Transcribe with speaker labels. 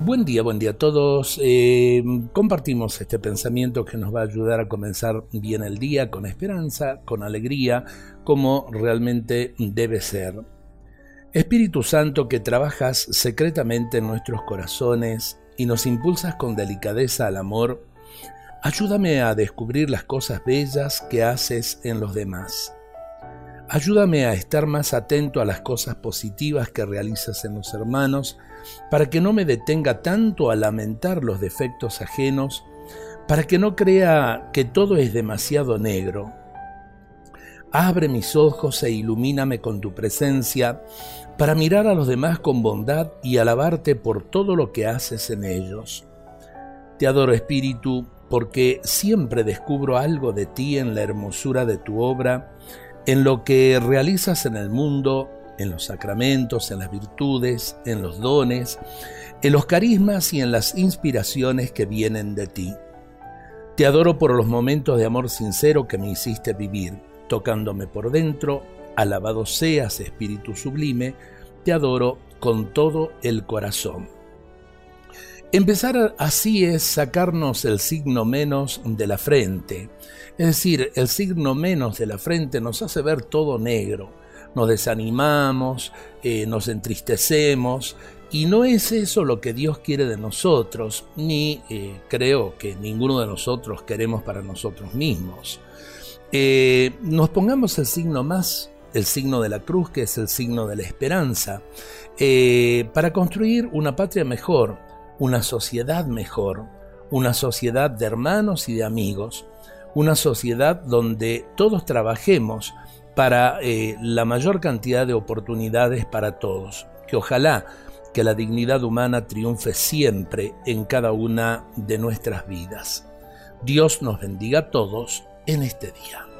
Speaker 1: Buen día, buen día a todos. Eh, compartimos este pensamiento que nos va a ayudar a comenzar bien el día con esperanza, con alegría, como realmente debe ser. Espíritu Santo que trabajas secretamente en nuestros corazones y nos impulsas con delicadeza al amor, ayúdame a descubrir las cosas bellas que haces en los demás. Ayúdame a estar más atento a las cosas positivas que realizas en los hermanos, para que no me detenga tanto a lamentar los defectos ajenos, para que no crea que todo es demasiado negro. Abre mis ojos e ilumíname con tu presencia, para mirar a los demás con bondad y alabarte por todo lo que haces en ellos. Te adoro Espíritu, porque siempre descubro algo de ti en la hermosura de tu obra, en lo que realizas en el mundo, en los sacramentos, en las virtudes, en los dones, en los carismas y en las inspiraciones que vienen de ti. Te adoro por los momentos de amor sincero que me hiciste vivir, tocándome por dentro, alabado seas Espíritu Sublime, te adoro con todo el corazón. Empezar así es sacarnos el signo menos de la frente. Es decir, el signo menos de la frente nos hace ver todo negro. Nos desanimamos, eh, nos entristecemos y no es eso lo que Dios quiere de nosotros, ni eh, creo que ninguno de nosotros queremos para nosotros mismos. Eh, nos pongamos el signo más, el signo de la cruz, que es el signo de la esperanza, para construir una patria mejor, una sociedad mejor, una sociedad de hermanos y de amigos, una sociedad donde todos trabajemos para eh, la mayor cantidad de oportunidades para todos. Que ojalá que la dignidad humana triunfe siempre en cada una de nuestras vidas. Dios nos bendiga a todos en este día.